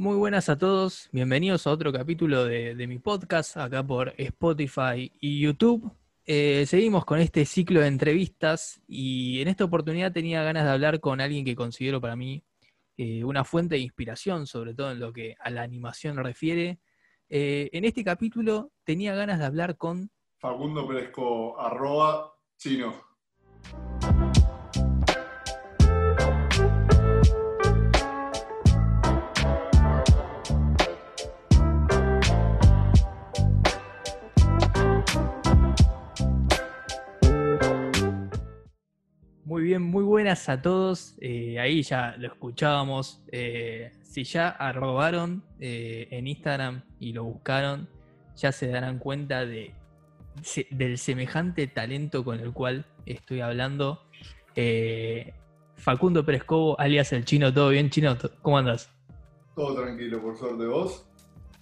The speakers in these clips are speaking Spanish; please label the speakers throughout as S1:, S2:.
S1: Muy buenas a todos, bienvenidos a otro capítulo de, mi podcast, acá por Spotify y YouTube. Eh, seguimos con este ciclo de entrevistas y en esta oportunidad tenía ganas de hablar con alguien que considero para mí eh, una fuente de inspiración, sobre todo en lo que a la animación refiere. Eh, en este capítulo tenía ganas de hablar con
S2: Facundo Perezco, arroba chino.
S1: Muy bien, muy buenas a todos. Eh, ahí ya lo escuchábamos. Eh, si ya arrobaron eh, en Instagram y lo buscaron, ya se darán cuenta de, se- del semejante talento con el cual estoy hablando. Facundo Pérez Cobo, alias el chino, ¿todo bien, chino? ¿Cómo andas?
S2: Todo tranquilo, por suerte vos.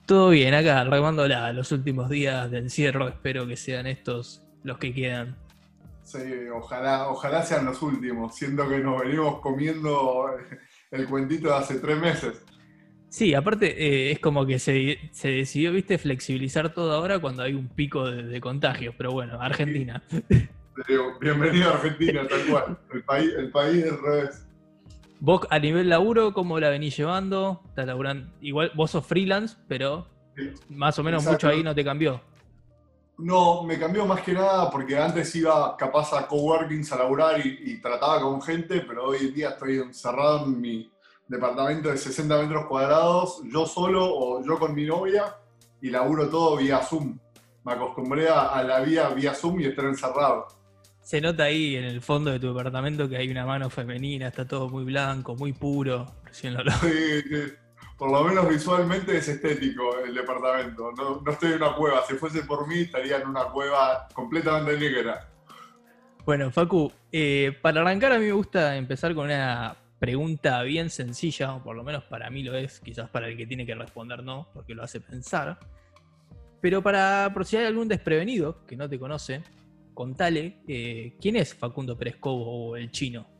S1: Todo bien, acá remándola los últimos días de encierro. Espero que sean estos los que quedan.
S2: Sí, ojalá, ojalá sean los últimos. Siento que nos venimos comiendo el cuentito de hace tres meses.
S1: Sí, aparte eh, es como que se, se decidió, viste, flexibilizar todo ahora cuando hay un pico de, de contagios, pero bueno, Argentina.
S2: Bienvenido a Argentina, tal cual. El país, el país del revés.
S1: Vos a nivel laburo, ¿cómo la venís llevando? ¿Estás laburando? Igual vos sos freelance, pero
S2: Sí.
S1: más o menos
S2: Exacto.
S1: mucho ahí no te cambió.
S2: No, me cambió más que nada porque antes iba capaz a coworkings a laburar y, y trataba con gente, pero hoy en día estoy encerrado en mi departamento de 60 metros cuadrados, yo solo o yo con mi novia, y laburo todo vía Zoom. Me acostumbré a, a la vía vía Zoom y estar encerrado.
S1: Se nota ahí en el fondo de tu departamento que hay una mano femenina, está todo muy blanco, muy puro. Recién lo.
S2: Sí, sí. Por lo menos visualmente es estético el departamento. No, no estoy en una cueva. Si fuese por mí, estaría en una cueva completamente negra.
S1: Bueno, Facu, eh, para arrancar a mí me gusta empezar con una pregunta bien sencilla, o por lo menos para mí lo es, quizás para el que tiene que responder no, porque lo hace pensar. Pero para, por si hay algún desprevenido que no te conoce, contale eh, quién es Facundo Pérez Cobo o el chino.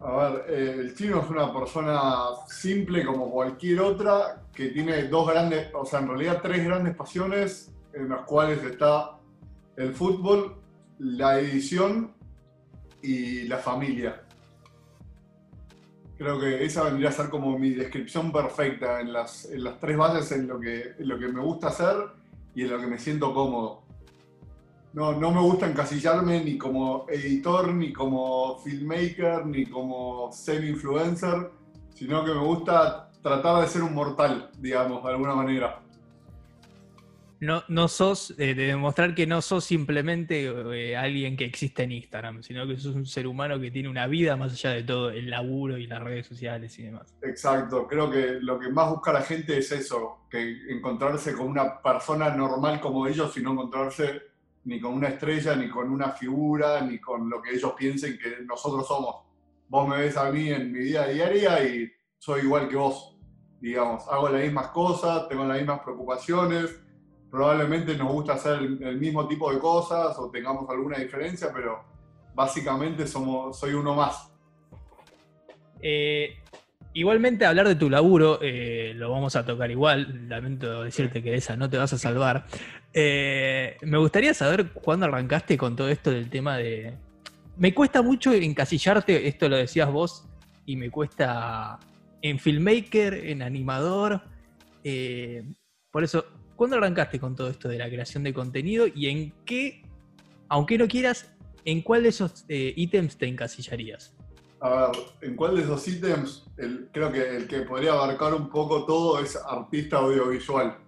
S2: A ver, eh, el chino es una persona simple como cualquier otra, que tiene dos grandes, o sea, en realidad tres grandes pasiones, en las cuales está el fútbol, la edición y la familia. Creo que esa vendría a ser como mi descripción perfecta en las, tres bases en lo, que, en lo que me gusta hacer y en lo que me siento cómodo. No, no me gusta encasillarme ni como editor, ni como filmmaker, ni como semi-influencer, sino que me gusta tratar de ser un mortal, digamos, de alguna manera.
S1: No, no sos, eh, de demostrar que no sos simplemente eh, alguien que existe en Instagram, sino que sos un ser humano que tiene una vida más allá de todo el laburo y las redes sociales y demás.
S2: Exacto, creo que lo que más busca la gente es eso, que encontrarse con una persona normal como ellos y no encontrarse ni con una estrella, ni con una figura, ni con lo que ellos piensen que nosotros somos. Vos me ves a mí en mi vida diaria y soy igual que vos, digamos, hago las mismas cosas, tengo las mismas preocupaciones, probablemente nos gusta hacer el, mismo tipo de cosas o tengamos alguna diferencia, pero básicamente somos, soy uno más.
S1: Eh, igualmente, hablar de tu laburo, eh, lo vamos a tocar igual. Lamento decirte que esa no te vas a salvar. Eh, me gustaría saber cuándo arrancaste con todo esto del tema de. Me cuesta mucho encasillarte, esto lo decías vos, y me cuesta en filmmaker, en animador. eh, por eso, ¿cuándo arrancaste con todo esto de la creación de contenido y en qué, aunque no quieras, en cuál de esos eh, ítems te encasillarías?
S2: A ver, ¿en cuál de esos ítems? Creo que el que podría abarcar un poco todo es artista audiovisual.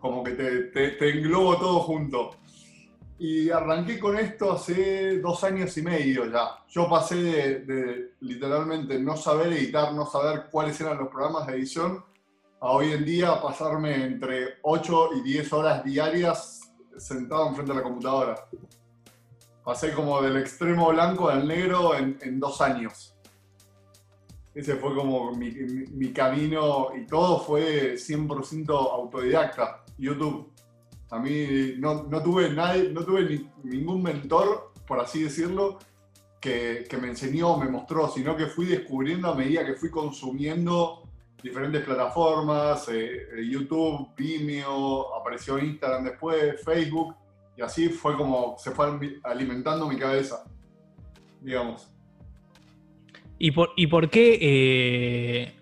S2: Como que te, te- te englobo todo junto. Y arranqué con esto hace dos años y medio ya. Yo pasé de, de literalmente no saber editar, no saber cuáles eran los programas de edición, a hoy en día pasarme entre 8 y 10 horas diarias sentado enfrente de la computadora. Pasé como del extremo blanco al negro en, en dos años. Ese fue como mi, mi- mi camino y todo fue 100% autodidacta, YouTube. A mí no, no tuve, nadie, no tuve ni- ningún mentor, por así decirlo, que, que me enseñó, me mostró, sino que fui descubriendo a medida que fui consumiendo diferentes plataformas, eh, eh, YouTube, Vimeo, apareció Instagram después, Facebook, y así fue como se fue alimentando mi cabeza, digamos.
S1: ¿Y por, y por qué eh,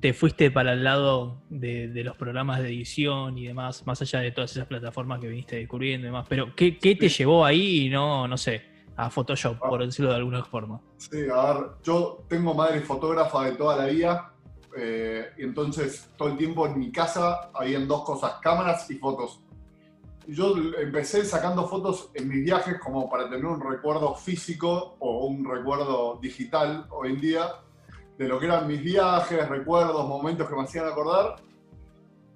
S1: te fuiste para el lado de, los programas de edición y demás, más allá de todas esas plataformas que viniste descubriendo y demás? Pero, ¿qué, te llevó ahí y no, no sé, a Photoshop, ah. por decirlo de alguna forma?
S2: Sí, a ver, yo tengo madre fotógrafa de toda la vida, eh, y entonces todo el tiempo en mi casa habían dos cosas, cámaras y fotos. Yo empecé sacando fotos en mis viajes como para tener un recuerdo físico o un recuerdo digital hoy en día de lo que eran mis viajes, recuerdos, momentos que me hacían acordar.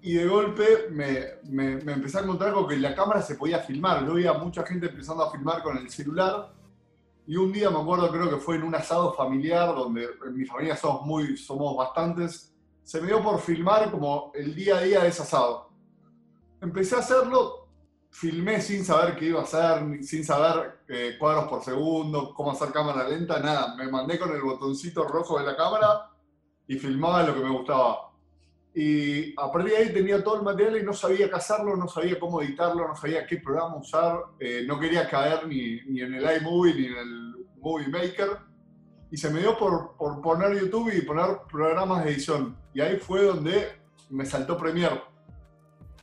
S2: Y de golpe me, me, me empecé a encontrar con que la cámara se podía filmar. Yo veía mucha gente empezando a filmar con el celular y un día me acuerdo, creo que fue en un asado familiar, donde en mi familia somos muy, somos bastantes, se me dio por filmar como el día a día de ese asado. Empecé a hacerlo, filmé sin saber qué iba a hacer, sin saber eh, cuadros por segundo, cómo hacer cámara lenta, nada. Me mandé con el botoncito rojo de la cámara y filmaba lo que me gustaba. Y a partir de ahí tenía todo el material y no sabía qué hacerlo, no sabía cómo editarlo, no sabía qué programa usar, eh, no quería caer ni, ni, en el iMovie ni en el Movie Maker. Y se me dio por, por, poner YouTube y poner programas de edición. Y ahí fue donde me saltó Premiere.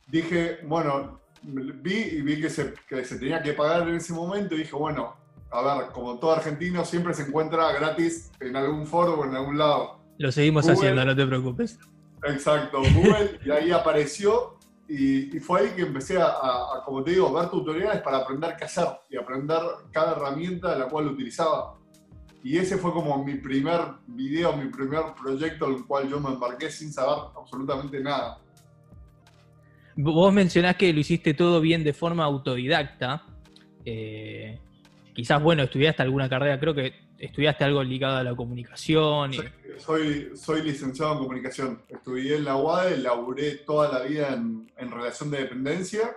S2: Dije, bueno, vi y vi que se, que se tenía que pagar en ese momento y dije, bueno, a ver, como todo argentino siempre se encuentra gratis en algún foro o en algún lado.
S1: Lo seguimos haciendo, no te preocupes.
S2: Exacto, Google, y ahí apareció y, fue ahí que empecé a, como te digo, ver tutoriales para aprender qué hacer y aprender cada herramienta de la cual utilizaba. Y ese fue como mi primer video, mi primer proyecto al cual yo me embarqué sin saber absolutamente nada.
S1: Vos mencionás que lo hiciste todo bien de forma autodidacta. Eh, quizás, bueno, estudiaste alguna carrera, creo que estudiaste algo ligado a la comunicación.
S2: Soy, soy, licenciado en comunicación. Estudié en la UADE, laburé toda la vida en, relación de dependencia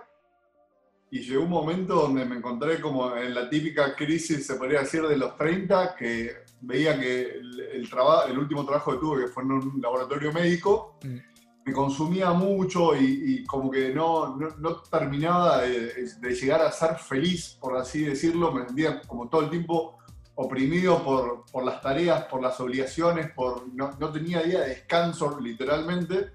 S2: y llegó un momento donde me encontré como en la típica crisis, se podría decir, de los 30, que veía que el, el último trabajo que tuve, que fue en un laboratorio médico, mm. Me consumía mucho y, como que no, no, terminaba de, de, llegar a ser feliz, por así decirlo, me sentía como todo el tiempo oprimido por, por, las tareas, por las obligaciones, por, no, no, tenía día de descanso literalmente.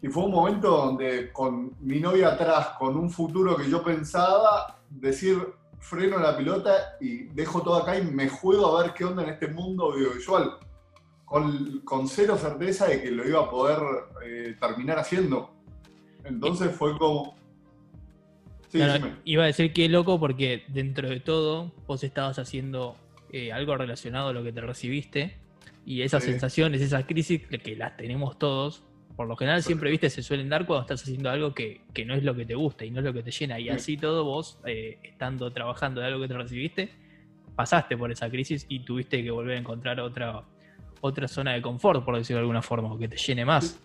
S2: Y fue un momento donde con mi novia atrás, con un futuro que yo pensaba, decir freno la pilota y dejo todo acá y me juego a ver qué onda en este mundo audiovisual. Con, con cero certeza de que lo iba a poder eh, terminar haciendo. Entonces fue como,
S1: iba a decir que loco porque dentro de todo vos estabas haciendo eh, algo relacionado a lo que te recibiste y esas sensaciones, esas crisis que las tenemos todos, por lo general siempre viste se suelen dar cuando estás haciendo algo que, no es lo que te gusta y no es lo que te llena y así todo vos eh, estando trabajando de algo que te recibiste pasaste por esa crisis y tuviste que volver a encontrar otra otra zona de confort por decirlo de alguna forma o que te llene más.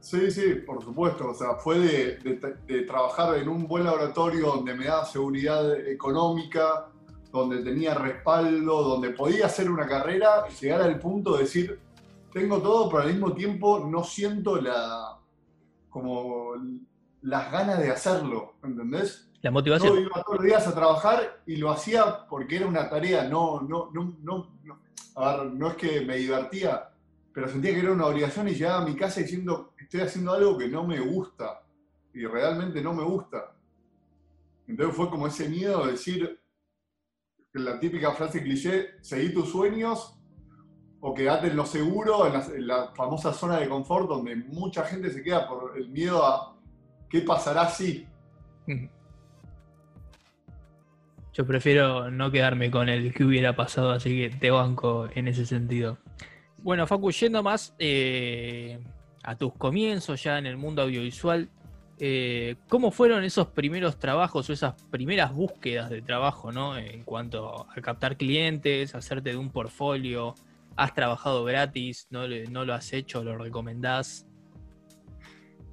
S2: Sí, sí, por supuesto. O sea, fue de, trabajar en un buen laboratorio donde me daba seguridad económica, donde tenía respaldo, donde podía hacer una carrera y llegar al punto de decir, tengo todo, pero al mismo tiempo no siento la como las ganas de hacerlo, ¿entendés?
S1: La motivación.
S2: Yo iba todos los días a trabajar y lo hacía porque era una tarea, no, no, no, no, no. A ver, no es que me divertía, pero sentía que era una obligación y llegaba a mi casa diciendo, estoy haciendo algo que no me gusta, y realmente no me gusta. Entonces fue como ese miedo de decir, la típica frase cliché, seguí tus sueños o quedate en lo seguro, en la, famosa zona de confort donde mucha gente se queda por el miedo a qué pasará si.
S1: Yo prefiero no quedarme con el que hubiera pasado, así que te banco en ese sentido. Bueno, Facu, yendo más eh, a tus comienzos ya en el mundo audiovisual, eh, ¿cómo fueron esos primeros trabajos o esas primeras búsquedas de trabajo, ¿no? En cuanto a captar clientes, hacerte de un portfolio, ¿has trabajado gratis? ¿No, no lo has hecho? ¿Lo recomendás?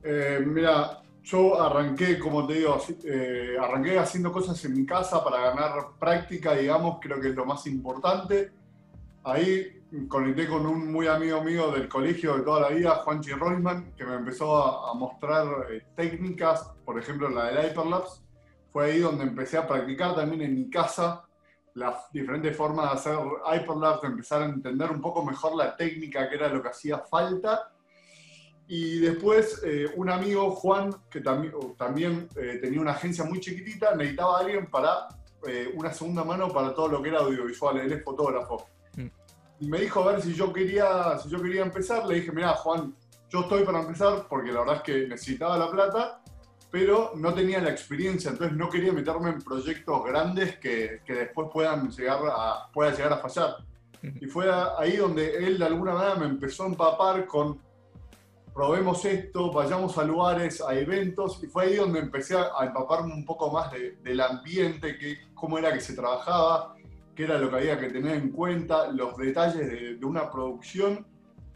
S2: Eh, mira, yo arranqué, como te digo, arranqué haciendo cosas en mi casa para ganar práctica, digamos, creo que es lo más importante. Ahí conecté con un muy amigo mío del colegio de toda la vida, Juanchi Rollman, que me empezó a, a mostrar eh, técnicas, por ejemplo la del Hyperlapse. Fue ahí donde empecé a practicar también en mi casa las diferentes formas de hacer Hyperlapse, empezar a entender un poco mejor la técnica, que era lo que hacía falta. Y después eh, un amigo, Juan, que también, también eh, tenía una agencia muy chiquitita, necesitaba a alguien para eh, una segunda mano para todo lo que era audiovisual, él es fotógrafo.
S1: Mm.
S2: Y me dijo a ver si yo quería, si yo quería empezar, le dije, mira Juan, yo estoy para empezar porque la verdad es que necesitaba la plata, pero no tenía la experiencia, entonces no quería meterme en proyectos grandes que, que después puedan llegar a, pueda llegar a fallar. Y fue ahí donde él de alguna manera me empezó a empapar con probemos esto, vayamos a lugares, a eventos, y fue ahí donde empecé a empaparme un poco más de, del ambiente, que, cómo era que se trabajaba, qué era lo que había que tener en cuenta, los detalles de, de una producción,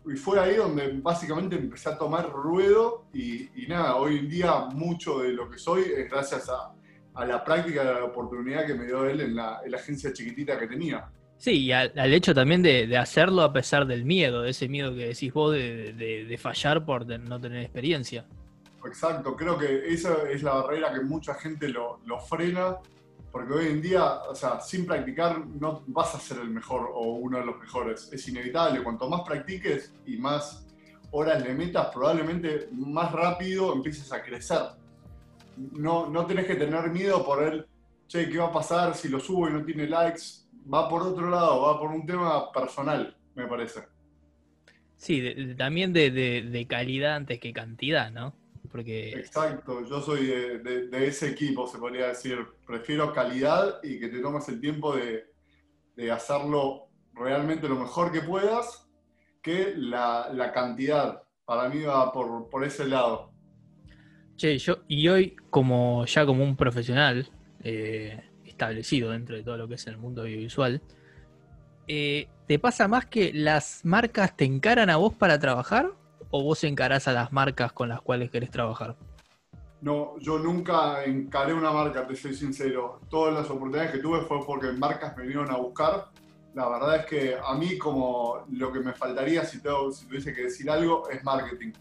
S2: y fue ahí donde básicamente empecé a tomar ruedo, y, y, nada, hoy en día mucho de lo que soy es gracias a, a la práctica, a la oportunidad que me dio él en la, en la agencia chiquitita que tenía.
S1: Sí, y al, hecho también de, hacerlo a pesar del miedo, de ese miedo que decís vos de, fallar por no tener experiencia.
S2: Exacto, creo que esa es la barrera que mucha gente lo, lo, frena, porque hoy en día, o sea, sin practicar no vas a ser el mejor o uno de los mejores. Es inevitable, cuanto más practiques y más horas le metas, probablemente más rápido empieces a crecer. No, no tenés que tener miedo por el, che, ¿qué va a pasar si lo subo y no tiene likes? Va por otro lado, va por un tema personal, me parece.
S1: Sí, de, de, también de, de, calidad antes que cantidad, ¿no?
S2: Porque... Exacto, yo soy de, ese equipo, se podría decir. Prefiero calidad y que te tomes el tiempo de, hacerlo realmente lo mejor que puedas que la, la cantidad. Para mí va por, por, ese lado.
S1: Che, yo, y hoy, como ya como un profesional, eh, establecido dentro de todo lo que es el mundo audiovisual, eh, ¿te pasa más que las marcas te encaran a vos para trabajar o vos encarás a las marcas con las cuales querés trabajar?
S2: No, yo nunca encaré una marca, te soy sincero. Todas las oportunidades que tuve fue porque marcas me vinieron a buscar. La verdad es que a mí como lo que me faltaría si, si tuviese que decir algo es marketing.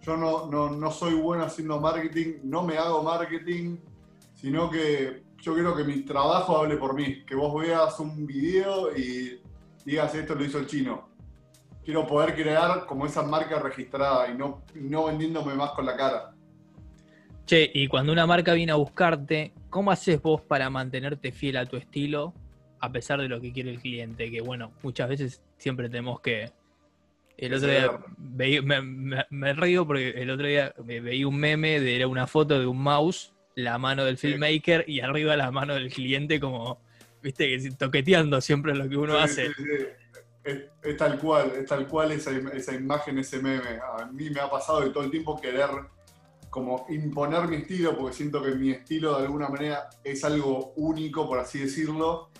S2: Yo no, no, no soy bueno haciendo marketing, no me hago marketing, sino que yo quiero que mi trabajo hable por mí, que vos veas un video y digas esto lo hizo el chino. Quiero poder crear como esa marca registrada y no, no vendiéndome más con la cara.
S1: Che, y cuando una marca viene a buscarte, ¿cómo haces vos para mantenerte fiel a tu estilo a pesar de lo que quiere el cliente? Que bueno, muchas veces siempre tenemos que... El otro día veí, me, me, me, río porque el otro día veí un meme de era una foto de un mouse la mano del filmmaker y arriba la mano del cliente como, viste, que toqueteando siempre lo que uno
S2: sí,
S1: hace.
S2: Sí, sí. Es, es, tal cual, es tal cual esa, esa, imagen, ese meme. A mí me ha pasado de todo el tiempo querer como imponer mi estilo, porque siento que mi estilo de alguna manera es algo único, por así decirlo,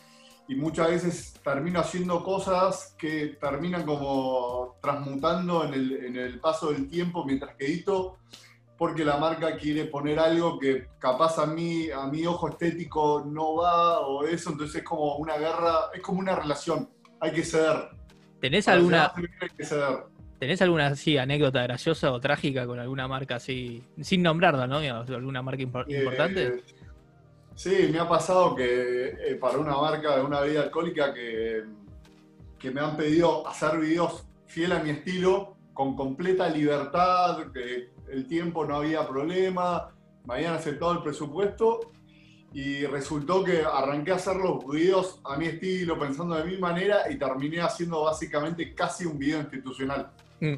S2: y muchas veces termino haciendo cosas que terminan como transmutando en el, en el paso del tiempo mientras que edito porque la marca quiere poner algo que capaz a mí, a mi ojo estético no va o eso, entonces es como una guerra, es como una relación, hay que ceder.
S1: ¿Tenés Para alguna, hay que ceder. ¿Tenés alguna así, anécdota graciosa o trágica con alguna marca así, sin nombrarla, ¿no? ¿Alguna marca impor eh, importante?
S2: Sí, me ha pasado que eh, para una marca de una bebida alcohólica que, que me han pedido hacer videos fiel a mi estilo, con completa libertad, que el tiempo no había problema, me habían aceptado el presupuesto y resultó que arranqué a hacer los videos a mi estilo, pensando de mi manera y terminé haciendo básicamente casi un video institucional. Mm.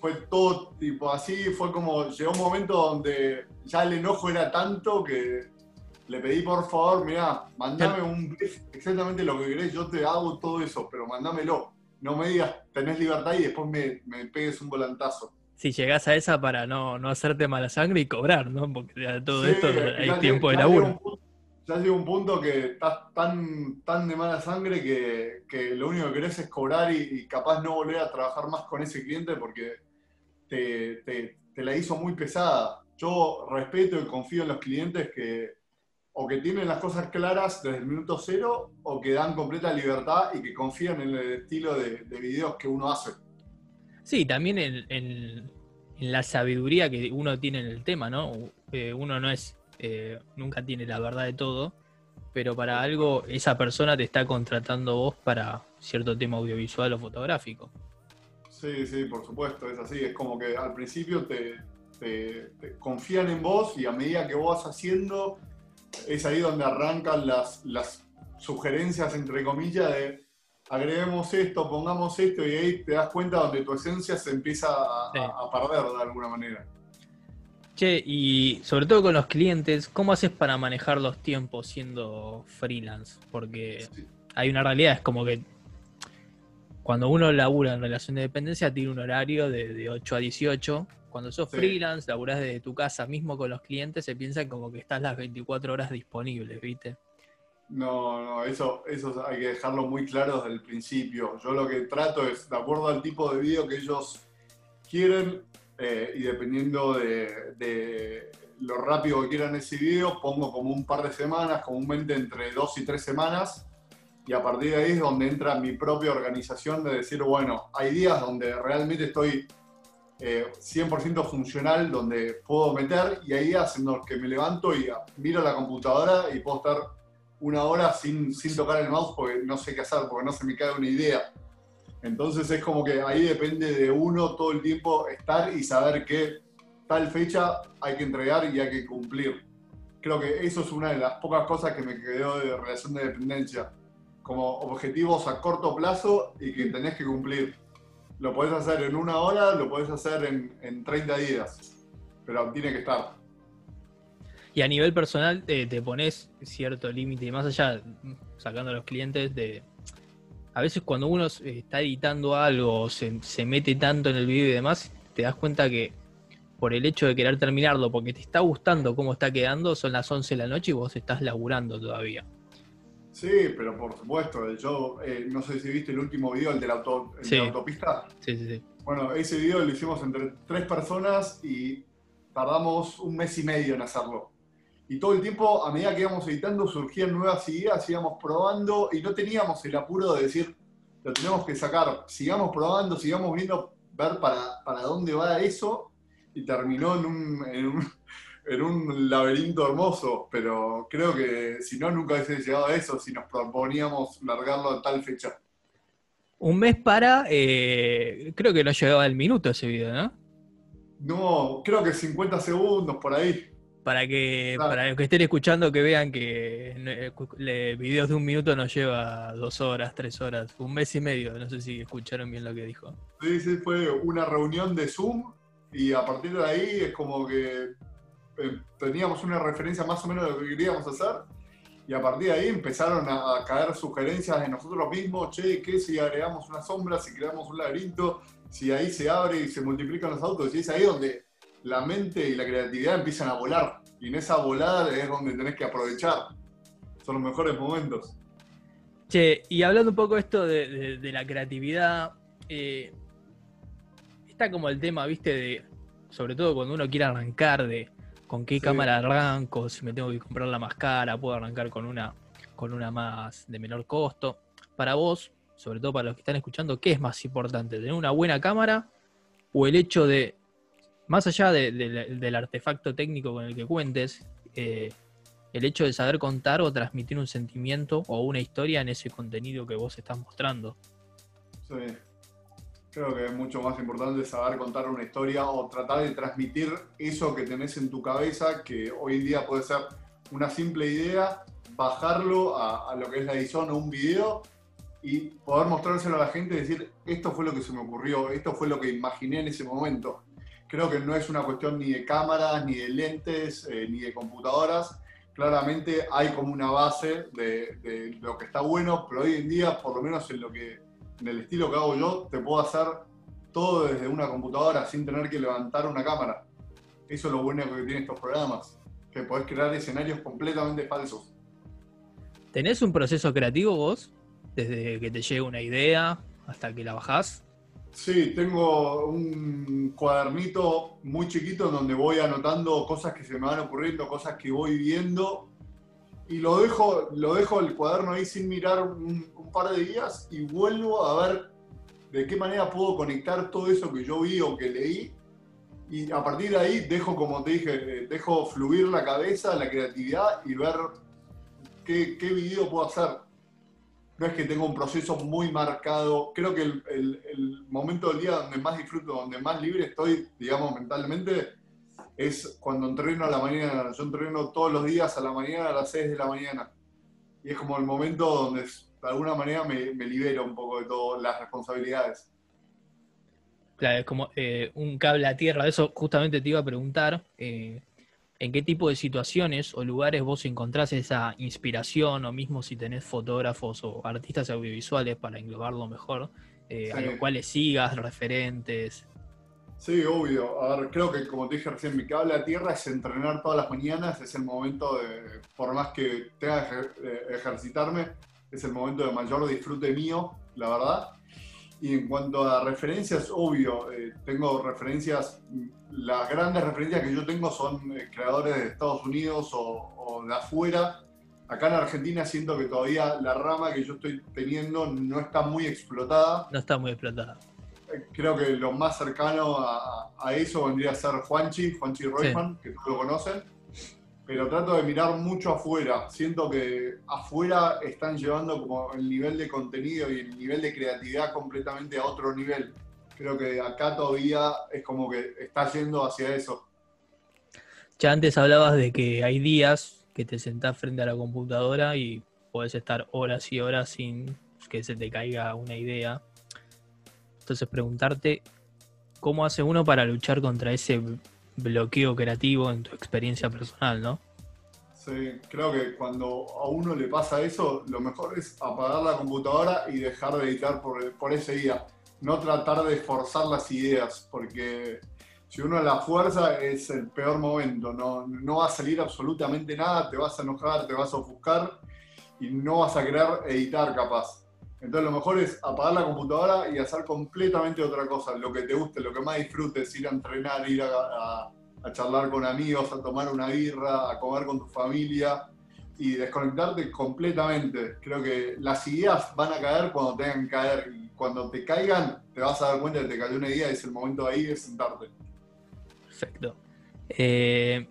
S2: Fue todo tipo así, fue como, llegó un momento donde ya el enojo era tanto que le pedí por favor, mira, mandame un brief, exactamente lo que querés, yo te hago todo eso, pero mandámelo. No me digas, tenés libertad y después me, me pegues un volantazo
S1: si llegás a esa para no, no hacerte mala sangre y cobrar, ¿no? Porque de todo sí, esto hay tiempo de laburo.
S2: Punto, ya llega un punto que estás tan, tan de mala sangre que, que lo único que querés es cobrar y, y, capaz no volver a trabajar más con ese cliente porque te, te, te, la hizo muy pesada. Yo respeto y confío en los clientes que, o que tienen las cosas claras desde el minuto cero o que dan completa libertad y que confían en el estilo de, videos que uno hace.
S1: Sí, también en, la sabiduría que uno tiene en el tema, ¿no? Eh, uno no es, eh, nunca tiene la verdad de todo, pero para algo esa persona te está contratando vos para cierto tema audiovisual o fotográfico.
S2: Sí, sí, por supuesto, es así. Es como que al principio te, confían en vos y a medida que vos vas haciendo es ahí donde arrancan las, las sugerencias, entre comillas, de agreguemos esto, pongamos esto, y ahí te das cuenta donde tu esencia se empieza a, perder de alguna manera.
S1: Che, y sobre todo con los clientes, ¿cómo haces para manejar los tiempos siendo freelance? Porque hay una realidad, es como que cuando uno labura en relación de dependencia tiene un horario de, de 8 a 18 cuando sos freelance, laburás desde tu casa mismo con los clientes, se piensa como que estás las 24 horas disponibles, ¿viste?
S2: No, no, eso, eso hay que dejarlo muy claro desde el principio. Yo lo que trato es, de acuerdo al tipo de video que ellos quieren eh, y dependiendo de, lo rápido que quieran ese video, pongo como un par de semanas, comúnmente entre dos y tres semanas, y a partir de ahí es donde entra mi propia organización de decir, bueno, hay días donde realmente estoy 100% eh, funcional donde puedo meter y ahí haciendo que me levanto y miro la computadora y puedo estar una hora sin, sin tocar el mouse porque no sé qué hacer, porque no se me cae una idea. Entonces es como que ahí depende de uno todo el tiempo estar y saber que tal fecha hay que entregar y hay que cumplir. Creo que eso es una de las pocas cosas que me quedó de relación de dependencia, como objetivos a corto plazo y que tenés que cumplir lo podés hacer en una hora, lo podés hacer en, 30 días, pero tiene que estar.
S1: Y a nivel personal eh, te pones cierto límite, y más allá, sacando a los clientes, de a veces cuando uno está editando algo, se, se mete tanto en el video y demás, te das cuenta que por el hecho de querer terminarlo, porque te está gustando cómo está quedando, son las 11 de la noche y vos estás laburando todavía.
S2: Sí, pero por supuesto, yo eh, no sé si viste el último video, el de la, autopista.
S1: Sí, sí, sí.
S2: Bueno, ese video lo hicimos entre tres personas y tardamos un mes y medio en hacerlo. Y todo el tiempo, a medida que íbamos editando, surgían nuevas ideas, íbamos probando y no teníamos el apuro de decir, lo tenemos que sacar, sigamos probando, sigamos viendo, ver para, para dónde va eso. Y terminó en un en un laberinto hermoso, pero creo que si no, nunca hubiese llegado a eso si nos proponíamos largarlo a tal fecha.
S1: Un mes para, eh, creo que no llegaba el minuto ese video, ¿no?
S2: No, creo que 50 segundos por ahí.
S1: Para que, para los que estén escuchando que vean que eh, videos de un minuto nos lleva dos horas, tres horas, un mes y medio. No sé si escucharon bien lo que dijo.
S2: Sí, sí, fue una reunión de Zoom y a partir de ahí es como que eh, teníamos una referencia más o menos de lo que queríamos hacer y a partir de ahí empezaron a, caer sugerencias de nosotros mismos, che, ¿qué si agregamos una sombra, si creamos un laberinto, si ahí se abre y se multiplican los autos? Y es ahí donde la mente y la creatividad empiezan a volar y en esa volada es donde tenés que aprovechar. Son los mejores momentos.
S1: Che, y hablando un poco esto de, la creatividad, eh, está como el tema, viste, de, sobre todo cuando uno quiere arrancar, de con qué cámara arranco, si me tengo que comprar la más cara, puedo arrancar con una, con una más de menor costo. Para vos, sobre todo para los que están escuchando, ¿qué es más importante? ¿Tener una buena cámara o el hecho de, más allá del artefacto técnico con el que cuentes, eh, el hecho de saber contar o transmitir un sentimiento o una historia en ese contenido que vos estás mostrando?
S2: Sí. Creo que es mucho más importante saber contar una historia o tratar de transmitir eso que tenés en tu cabeza, que hoy en día puede ser una simple idea, bajarlo a, lo que es la edición o un video y poder mostrárselo a la gente y decir, esto fue lo que se me ocurrió, esto fue lo que imaginé en ese momento. Creo que no es una cuestión ni de cámaras, ni de lentes, eh, ni de computadoras. Claramente hay como una base de, lo que está bueno, pero hoy en día, por lo menos en lo que en el estilo que hago yo, te puedo hacer todo desde una computadora sin tener que levantar una cámara. Eso es lo bueno que tienen estos programas, que podés crear escenarios completamente falsos.
S1: ¿Tenés un proceso creativo vos? Desde que te llega una idea hasta que la bajás.
S2: Sí, tengo un cuadernito muy chiquito donde voy anotando cosas que se me van ocurriendo, cosas que voy viendo y lo dejo, lo dejo el cuaderno ahí sin mirar un, par de días y vuelvo a ver de qué manera puedo conectar todo eso que yo vi o que leí. Y a partir de ahí dejo, como te dije, eh, dejo fluir la cabeza, la creatividad y ver qué, qué video puedo hacer. No es que tenga un proceso muy marcado. Creo que el, momento del día donde más disfruto, donde más libre estoy, digamos, mentalmente, es cuando entreno a la mañana. Yo entreno todos los días a la mañana a las 6 de la mañana. Y es como el momento donde de alguna manera me, me libero un poco de todas las responsabilidades.
S1: Claro, es como eh, un cable a tierra. Eso justamente te iba a preguntar. Eh, ¿En qué tipo de situaciones o lugares vos encontrás esa inspiración o mismo si tenés fotógrafos o artistas audiovisuales para englobarlo mejor, eh, sí. a los cuales sigas, referentes?
S2: Sí, obvio. A ver, creo que como te dije recién, mi cable a tierra es entrenar todas las mañanas, es el momento de, por más que tenga que ejer ejercitarme, es el momento de mayor disfrute mío, la verdad. Y en cuanto a referencias, obvio, eh, tengo referencias, las grandes referencias que yo tengo son eh, creadores de Estados Unidos o, o, de afuera. Acá en Argentina siento que todavía la rama que yo estoy teniendo no está muy explotada.
S1: No está muy explotada.
S2: Eh, creo que lo más cercano a, a eso vendría a ser Juanchi, Juanchi sí. que todos lo conocen pero trato de mirar mucho afuera. Siento que afuera están llevando como el nivel de contenido y el nivel de creatividad completamente a otro nivel. Creo que acá todavía es como que está yendo hacia eso.
S1: Ya antes hablabas de que hay días que te sentás frente a la computadora y puedes estar horas y horas sin que se te caiga una idea. Entonces preguntarte, ¿cómo hace uno para luchar contra ese bloqueo creativo en tu experiencia personal, ¿no?
S2: Sí, creo que cuando a uno le pasa eso, lo mejor es apagar la computadora y dejar de editar por, por ese día. No tratar de forzar las ideas, porque si uno la fuerza es el peor momento. No, no va a salir absolutamente nada, te vas a enojar, te vas a ofuscar y no vas a querer editar capaz. Entonces lo mejor es apagar la computadora y hacer completamente otra cosa, lo que te guste, lo que más disfrutes, ir a entrenar, ir a, charlar con amigos, a tomar una birra, a comer con tu familia y desconectarte completamente. Creo que las ideas van a caer cuando tengan que caer y cuando te caigan te vas a dar cuenta de que te cayó una idea y es el momento ahí de sentarte.
S1: Perfecto. Eh,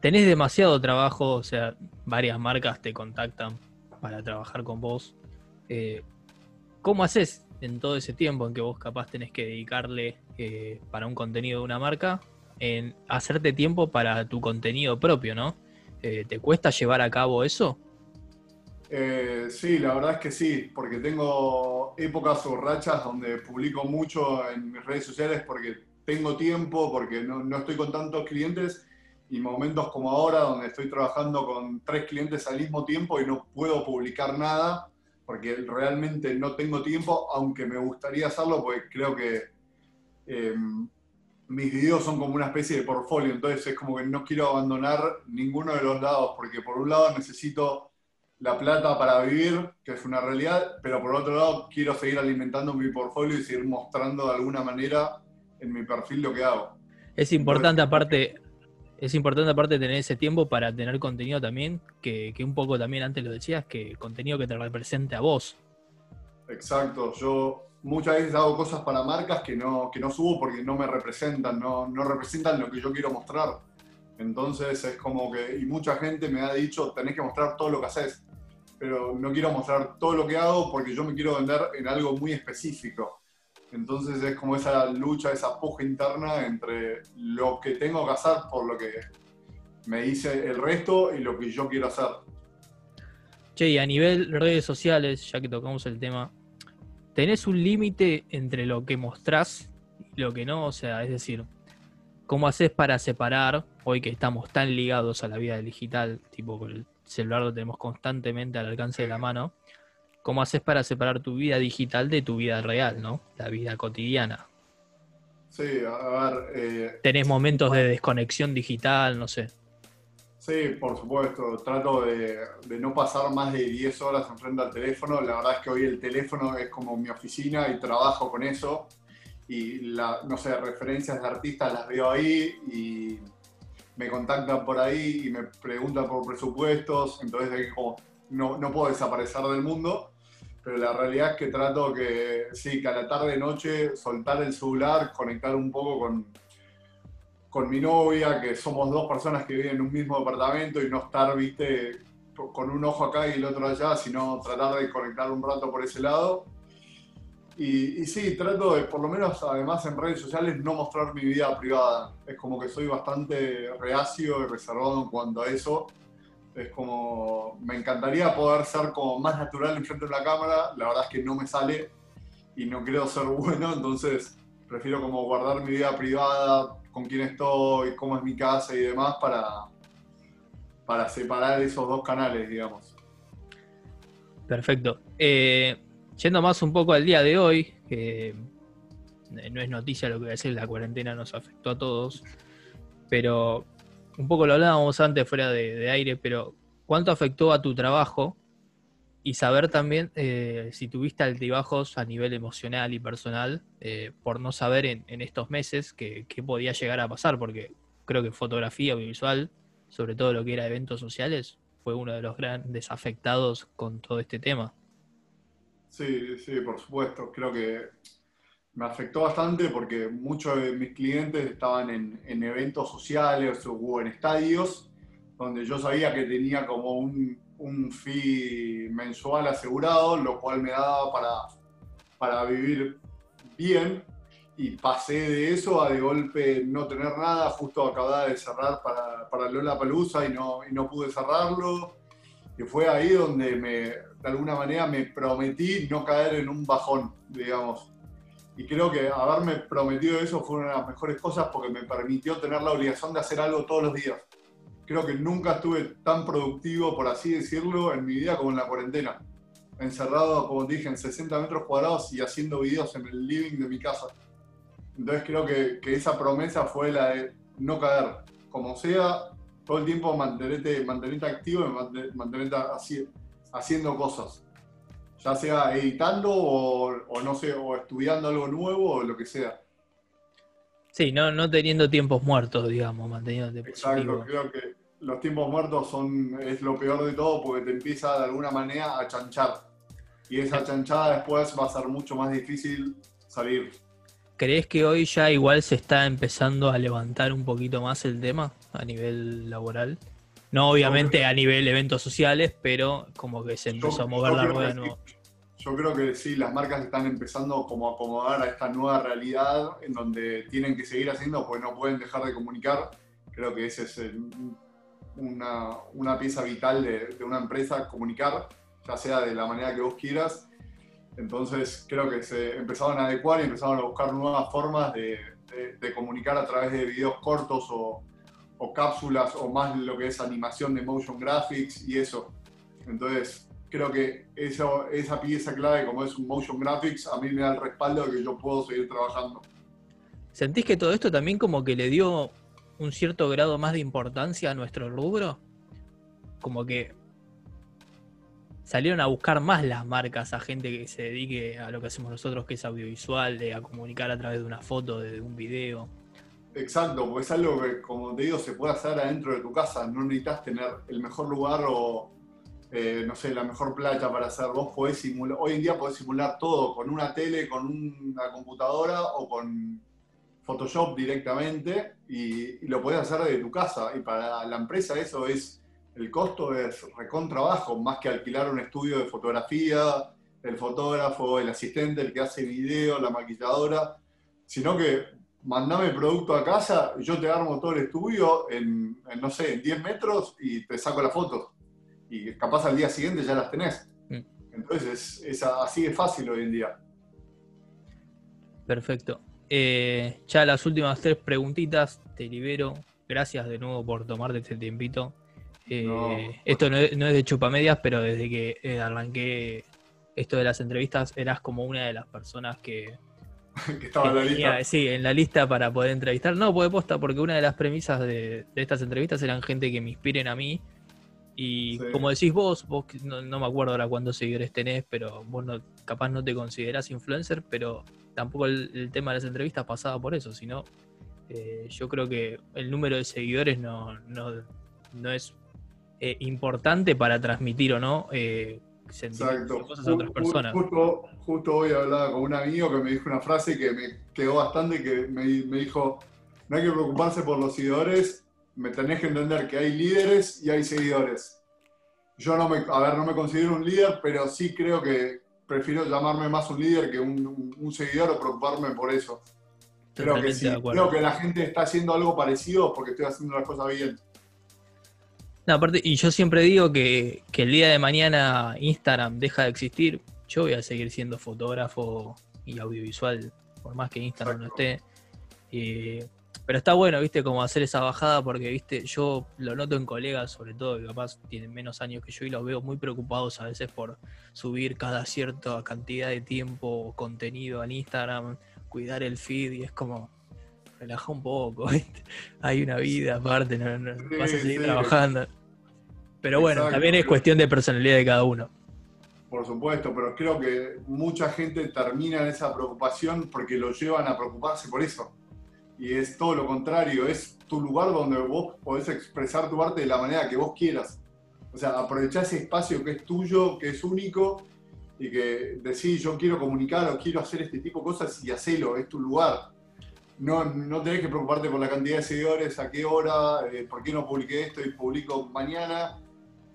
S1: tenés demasiado trabajo, o sea, varias marcas te contactan para trabajar con vos eh, ¿cómo haces en todo ese tiempo en que vos capaz tenés que dedicarle eh, para un contenido de una marca, en hacerte tiempo para tu contenido propio, ¿no? Eh, ¿Te cuesta llevar a cabo eso?
S2: Sí, la verdad es que sí, porque tengo épocas o donde publico mucho en mis redes sociales porque tengo tiempo, porque no, no estoy con tantos clientes y momentos como ahora donde estoy trabajando con tres clientes al mismo tiempo y no puedo publicar nada porque realmente no tengo tiempo, aunque me gustaría hacerlo, porque creo que eh, mis videos son como una especie de portfolio, entonces es como que no quiero abandonar ninguno de los lados, porque por un lado necesito la plata para vivir, que es una realidad, pero por otro lado quiero seguir alimentando mi portfolio y seguir mostrando de alguna manera en mi perfil lo que hago.
S1: Es importante entonces, aparte es importante aparte tener ese tiempo para tener contenido también, que, un poco también antes lo decías, que contenido que te represente a vos.
S2: Exacto, yo muchas veces hago cosas para marcas que no, que no subo porque no me representan, no, no representan lo que yo quiero mostrar. Entonces es como que, y mucha gente me ha dicho, tenés que mostrar todo lo que haces, pero no quiero mostrar todo lo que hago porque yo me quiero vender en algo muy específico. Entonces es como esa lucha, esa puja interna entre lo que tengo que hacer por lo que me dice el resto y lo que yo quiero hacer.
S1: Che, y a nivel redes sociales, ya que tocamos el tema, ¿tenés un límite entre lo que mostrás y lo que no? O sea, es decir, ¿cómo haces para separar, hoy que estamos tan ligados a la vida digital, tipo con el celular lo tenemos constantemente al alcance de la mano? ¿Cómo haces para separar tu vida digital de tu vida real, ¿no? La vida cotidiana.
S2: Sí, a ver. Eh,
S1: ¿Tenés momentos de desconexión digital? No sé.
S2: Sí, por supuesto. Trato de, de, no pasar más de 10 horas enfrente al teléfono. La verdad es que hoy el teléfono es como mi oficina y trabajo con eso. Y, la, no sé, referencias de artistas las veo ahí y me contactan por ahí y me preguntan por presupuestos, entonces como, no, no puedo desaparecer del mundo, pero la realidad es que trato que, sí, que a la tarde, noche, soltar el celular, conectar un poco con, con mi novia, que somos dos personas que viven en un mismo departamento y no estar, viste, con un ojo acá y el otro allá, sino tratar de conectar un rato por ese lado. Y, y, sí, trato de, por lo menos además en redes sociales, no mostrar mi vida privada. Es como que soy bastante reacio y reservado en cuanto a eso. Es como, me encantaría poder ser como más natural enfrente de la cámara. La verdad es que no me sale y no creo ser bueno, entonces prefiero como guardar mi vida privada, con quién estoy, cómo es mi casa y demás para, para separar esos dos canales, digamos.
S1: Perfecto. Eh, yendo más un poco al día de hoy, que no es noticia lo que voy a decir, la cuarentena nos afectó a todos, pero un poco lo hablábamos antes fuera de, aire, pero ¿cuánto afectó a tu trabajo? Y saber también eh, si tuviste altibajos a nivel emocional y personal eh, por no saber en, estos meses qué podía llegar a pasar, porque creo que fotografía audiovisual sobre todo lo que era eventos sociales, fue uno de los grandes afectados con todo este tema.
S2: Sí, sí, por supuesto. Creo que me afectó bastante porque muchos de mis clientes estaban en, eventos sociales o en estadios donde yo sabía que tenía como un, un fee mensual asegurado, lo cual me daba para, para vivir bien y pasé de eso a de golpe no tener nada, justo acababa de cerrar para, para Lola Palusa y no, y no pude cerrarlo. Y fue ahí donde me, de alguna manera me prometí no caer en un bajón, digamos. Y creo que haberme prometido eso fue una de las mejores cosas porque me permitió tener la obligación de hacer algo todos los días. Creo que nunca estuve tan productivo, por así decirlo, en mi vida como en la cuarentena. Encerrado, como dije, en 60 metros cuadrados y haciendo videos en el living de mi casa. Entonces creo que, esa promesa fue la de no caer. Como sea, todo el tiempo mantenerte, mantenerte activo y mantenerte haciendo cosas. Ya sea editando o, no sé, o estudiando algo nuevo o lo que sea.
S1: Sí, no, no teniendo tiempos muertos, digamos, manteniéndote
S2: Exacto, creo que los tiempos muertos son, es lo peor de todo porque te empieza de alguna manera a chanchar. Y esa chanchada después va a ser mucho más difícil salir.
S1: ¿Crees que hoy ya igual se está empezando a levantar un poquito más el tema a nivel laboral? No obviamente a nivel eventos sociales, pero como que se empezó a mover la rueda de nuevo.
S2: Yo creo que sí, las marcas están empezando como a acomodar a esta nueva realidad en donde tienen que seguir haciendo porque no pueden dejar de comunicar. Creo que esa es una, pieza vital de, de una empresa, comunicar, ya sea de la manera que vos quieras entonces creo que se empezaron a adecuar y empezaron a buscar nuevas formas de, comunicar a través de videos cortos o, cápsulas o más lo que es animación de motion graphics y eso. Entonces creo que eso, esa pieza clave como es un motion graphics a mí me da el respaldo de que yo puedo seguir trabajando.
S1: ¿Sentís que todo esto también como que le dio un cierto grado más de importancia a nuestro rubro? Como que salieron a buscar más las marcas a gente que se dedique a lo que hacemos nosotros, que es audiovisual, de a comunicar a través de una foto, de un video.
S2: Exacto, porque es algo que, como te digo, se puede hacer adentro de tu casa. No necesitas tener el mejor lugar o, eh, no sé, la mejor playa para hacer. Vos podés simular, hoy en día podés simular todo con una tele, con una computadora o con Photoshop directamente y, lo podés hacer desde tu casa. Y para la empresa eso es el costo es recontrabajo, más que alquilar un estudio de fotografía, el fotógrafo, el asistente, el que hace video, la maquilladora, sino que mandame producto a casa, yo te armo todo el estudio en, no sé, en 10 metros y te saco las fotos. Y capaz al día siguiente ya las tenés. Mm. Entonces es, así de fácil hoy en día.
S1: Perfecto. Eh, ya las últimas tres preguntitas, te libero. Gracias de nuevo por tomarte este tiempito. Eh, esto no es, de chupamedias, pero desde que eh, arranqué esto de las entrevistas, eras como una de las personas que,
S2: estaba en la lista.
S1: Sí, en la lista para poder entrevistar. No, puede posta, porque una de las premisas de, estas entrevistas eran gente que me inspiren a mí. Y como decís vos, vos no, me acuerdo ahora cuántos seguidores tenés, pero vos no, capaz no te considerás influencer, pero tampoco el, tema de las entrevistas pasaba por eso, sino Eh, yo creo que el número de seguidores no, no, no es eh, importante para transmitir o no eh,
S2: Exacto.
S1: cosas a otras personas.
S2: Justo, justo hoy hablaba con un amigo que me dijo una frase que me quedó bastante, que me, me dijo, no hay que preocuparse por los seguidores, me tenés que entender que hay líderes y hay seguidores. Yo no me, a ver, no me considero un líder, pero sí creo que prefiero llamarme más un líder que un, un- un seguidor o preocuparme por eso. Creo que sí, creo que la gente está haciendo algo parecido porque estoy haciendo las cosas bien.
S1: No, aparte, y yo siempre digo que, que el día de mañana Instagram deja de existir, yo voy a seguir siendo fotógrafo y audiovisual, por más que Instagram no esté. Eh, pero está bueno, viste, como hacer esa bajada, porque, viste, yo lo noto en colegas, sobre todo, que capaz tienen menos años que yo, y los veo muy preocupados a veces por subir cada cierta cantidad de tiempo contenido al Instagram, cuidar el feed, y es como, relaja un poco, ¿viste? hay una vida aparte, no, no-
S2: Sí,
S1: vas a seguir
S2: sí.
S1: trabajando. Pero bueno,
S2: Exacto,
S1: también es cuestión de personalidad de cada uno.
S2: Por supuesto, pero creo que mucha gente termina en esa preocupación porque lo llevan a preocuparse por eso. Y es todo lo contrario, es tu lugar donde vos podés expresar tu arte de la manera que vos quieras. O sea, aprovechar ese espacio que es tuyo, que es único, y que decís, yo quiero comunicar o quiero hacer este tipo de cosas y hacelo, es tu lugar. No, no tenés que preocuparte por la cantidad de seguidores, a qué hora, eh, por qué no publiqué esto y publico mañana,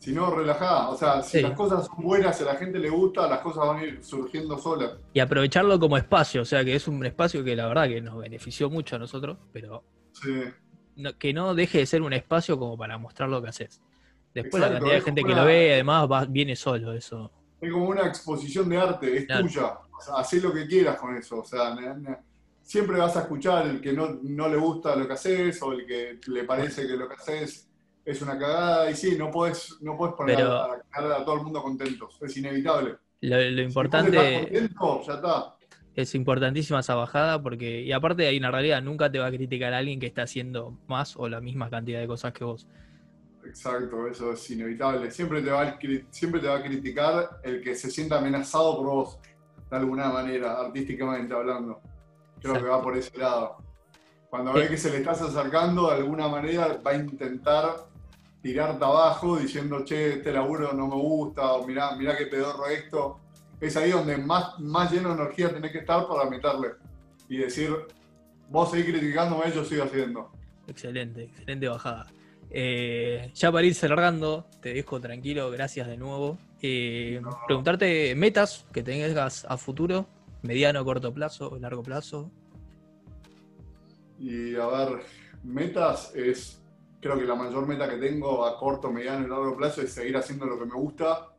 S2: sino relajada. O sea, si
S1: Sí.
S2: las cosas son buenas, si a la gente le gusta, las cosas van a ir surgiendo solas.
S1: Y aprovecharlo como espacio, o sea que es un espacio que la verdad que nos benefició mucho a nosotros, pero
S2: Sí.
S1: no- que no deje de ser un espacio como para mostrar lo que haces. Después la cantidad de gente que lo ve, además va- viene solo eso.
S2: Es como una exposición de arte, es
S1: Claro.
S2: tuya. O sea, hacé lo que quieras con eso. O sea, na- na- siempre vas a escuchar el que no, no le gusta lo que haces o el que le parece que lo que haces es una cagada. Y sí, no puedes no podés poner
S1: Pero-
S2: a, a- a todo el mundo contentos. Es inevitable.
S1: Lo,
S2: Si
S1: importante
S2: contento, ya está.
S1: es importantísima esa bajada porque, y aparte hay una realidad, nunca te va a criticar a alguien que está haciendo más o la misma cantidad de cosas que vos.
S2: Exacto, eso es inevitable. Siempre te, va a, siempre te va a criticar el que se sienta amenazado por vos, de alguna manera, artísticamente hablando. Creo
S1: Exacto.
S2: que va por ese lado. Cuando
S1: Sí.
S2: ve que se le estás acercando, de alguna manera va a intentar tirarte abajo diciendo, che, este laburo no me gusta, o mirá, mirá qué pedorro esto. Es ahí donde más, más lleno de energía tenés que estar para meterle. Y decir, vos seguís criticándome, yo sigo haciendo.
S1: Excelente, excelente bajada. Eh, ya para ir cerrando, te dejo tranquilo, gracias de nuevo. Eh,
S2: No.
S1: Preguntarte metas que tengas a futuro, mediano, corto plazo, largo plazo.
S2: Y a ver, metas es, creo que la mayor meta que tengo a corto, mediano y largo plazo es seguir haciendo lo que me gusta,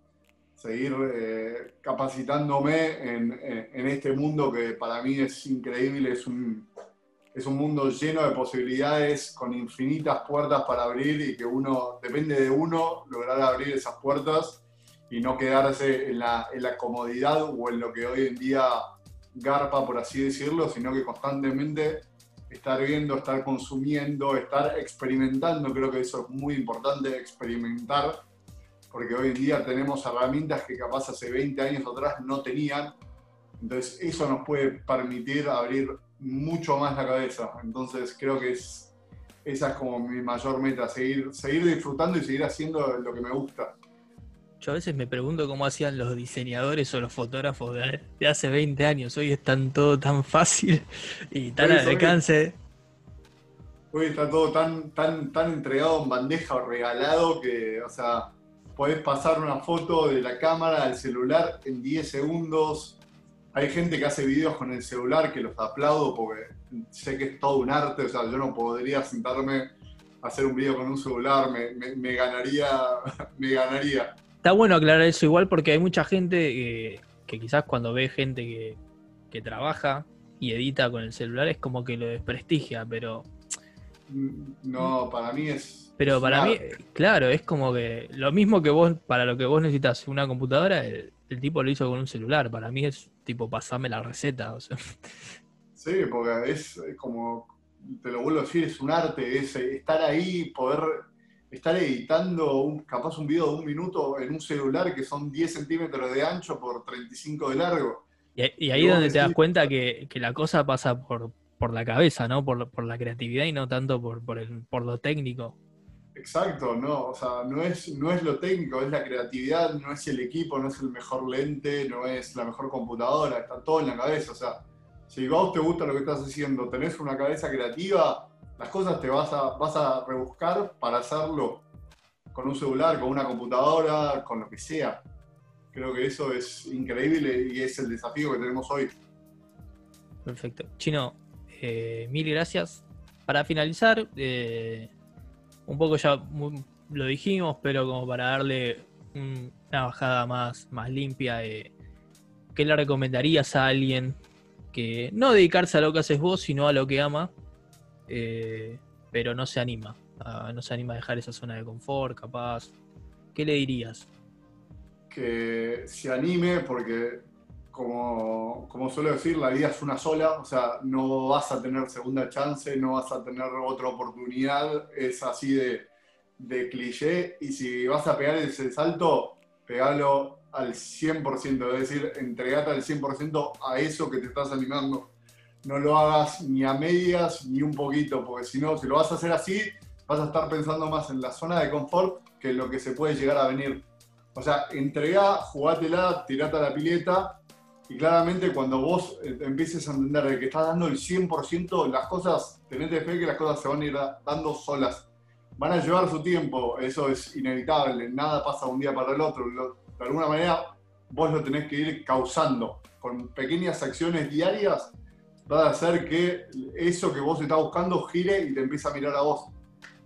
S2: seguir eh, capacitándome en, en- en este mundo que para mí es increíble, es un, es un mundo lleno de posibilidades, con infinitas puertas para abrir y que uno, depende de uno, lograr abrir esas puertas y no quedarse en la, en la comodidad o en lo que hoy en día garpa, por así decirlo, sino que constantemente estar viendo, estar consumiendo, estar experimentando, creo que eso es muy importante, experimentar, porque hoy en día tenemos herramientas que capaz hace 20 años atrás no tenían, entonces eso nos puede permitir abrir mucho más la cabeza, entonces creo que es, esa es como mi mayor meta, seguir, seguir disfrutando y seguir haciendo lo que me gusta.
S1: Yo a veces me pregunto cómo hacían los diseñadores o los fotógrafos de, de hace 20 años. Hoy es tan todo tan fácil y tan
S2: Hoy
S1: al alcance.
S2: Hoy está todo tan, tan, tan entregado en bandeja o regalado que, o sea, podés pasar una foto de la cámara al celular en 10 segundos. Hay gente que hace videos con el celular que los aplaudo porque sé que es todo un arte. O sea, yo no podría sentarme a hacer un video con un celular, me, me- me ganaría, me ganaría.
S1: Está bueno aclarar eso igual porque hay mucha gente que, que quizás cuando ve gente que, que trabaja y edita con el celular es como que lo desprestigia, pero,
S2: No, para mí es.
S1: pero
S2: es
S1: para mí,
S2: arte.
S1: claro, es como que lo mismo que vos, para lo que vos necesitas una computadora, el, el tipo lo hizo con un celular. Para mí es tipo pasarme la receta. O sea,
S2: Sí, porque es como, te lo vuelvo a decir, es un arte, es estar ahí, poder estar editando un, capaz un video de un minuto en un celular que son 10 centímetros de ancho por 35 de largo.
S1: y, y ahí es donde te das
S2: decís-
S1: cuenta que, que la cosa pasa por, por la cabeza, ¿no? Por, por la creatividad y no tanto por, por, el, por lo técnico.
S2: Exacto, no, o sea, no es, no es lo técnico, es la creatividad, no es el equipo, no es el mejor lente, no es la mejor computadora, está todo en la cabeza, o sea, si vos te gusta lo que estás haciendo, tenés una cabeza creativa, las cosas te vas a, vas a rebuscar para hacerlo con un celular, con una computadora, con lo que sea. Creo que eso es increíble y es el desafío que tenemos hoy.
S1: Perfecto. Chino, eh, mil gracias. Para finalizar, eh, un poco ya lo dijimos, pero como para darle una bajada más, más limpia, eh, ¿qué le recomendarías a alguien que no dedicarse a lo que haces vos, sino a lo que ama, eh, pero no se anima? no se anima a dejar esa zona de confort, capaz. ¿Qué le dirías?
S2: Que se anime porque como, como suelo decir, la vida es una sola, o sea, no vas a tener segunda chance, no vas a tener otra oportunidad, es así de, de cliché, y si vas a pegar ese salto, pegalo al 100%, es decir, entregate al 100% a eso que te estás animando. No lo hagas ni a medias ni un poquito, porque si no, si lo vas a hacer así, vas a estar pensando más en la zona de confort que en lo que se puede llegar a venir. O sea, entregá, jugátela, tirate a la pileta y claramente cuando vos eh, empieces a entender de que estás dando el 100%, las cosas, tenete fe que las cosas se van a ir dando solas. Van a llevar su tiempo, eso es inevitable, nada pasa un día para el otro. De alguna manera vos lo tenés que ir causando. Con pequeñas acciones diarias va a hacer que eso que vos estás buscando gire y te empiece a mirar a vos.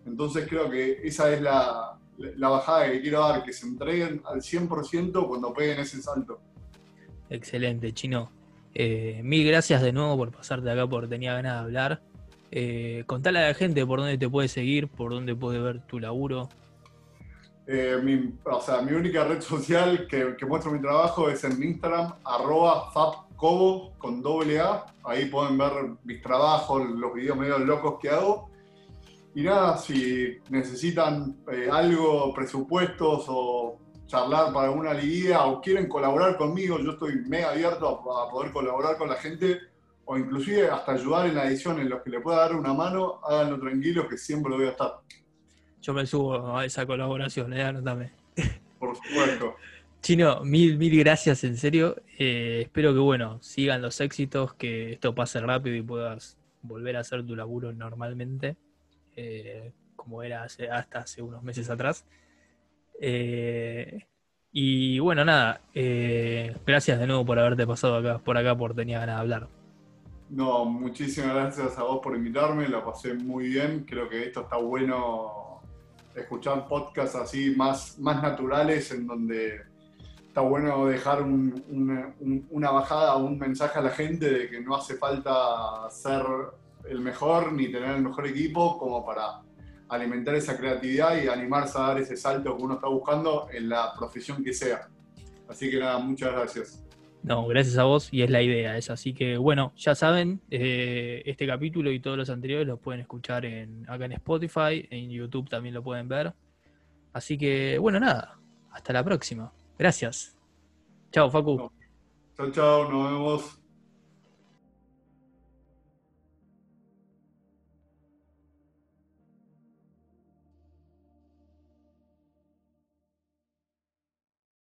S2: Entonces creo que esa es la, la bajada que quiero dar, que se entreguen al 100% cuando peguen ese salto.
S1: Excelente, Chino. Eh, mil gracias de nuevo por pasarte acá porque tenía ganas de hablar. Eh, contale a la gente por dónde te puede seguir, por dónde puede ver tu laburo.
S2: Eh, mi, o sea, mi única red social que, que, muestro mi trabajo es en Instagram, arroba fabcobo con doble A. Ahí pueden ver mis trabajos, los videos medio locos que hago. Y nada, si necesitan eh, algo, presupuestos o charlar para una liguilla o quieren colaborar conmigo, yo estoy mega abierto a, poder colaborar con la gente o inclusive hasta ayudar en la edición, en los que le pueda dar una mano, háganlo tranquilos que siempre lo voy a estar.
S1: Yo me subo a esa colaboración, eh, anótame.
S2: Por supuesto.
S1: Chino, mil, mil gracias, en serio. Eh, espero que, bueno, sigan los éxitos, que esto pase rápido y puedas volver a hacer tu laburo normalmente, eh, como era hasta hace unos meses atrás. Eh, y bueno, nada, gracias de nuevo por haberte pasado acá, por acá, por tenía ganas de hablar.
S2: No, muchísimas gracias a vos por invitarme, la pasé muy bien. Creo que esto está bueno escuchar podcasts así más, más naturales en donde está bueno dejar una bajada, un mensaje a la gente de que no hace falta ser el mejor ni tener el mejor equipo como para alimentar esa creatividad y animarse a dar ese salto que uno está buscando en la profesión que sea. Así que nada, muchas gracias.
S1: No, gracias a vos y es la idea esa. Así que bueno, ya saben, eh, este capítulo y todos los anteriores los pueden escuchar en, acá en Spotify, en YouTube también lo pueden ver. Así que bueno, nada, hasta la próxima. Gracias. Chao, Facu.
S2: Chao, chao, nos vemos.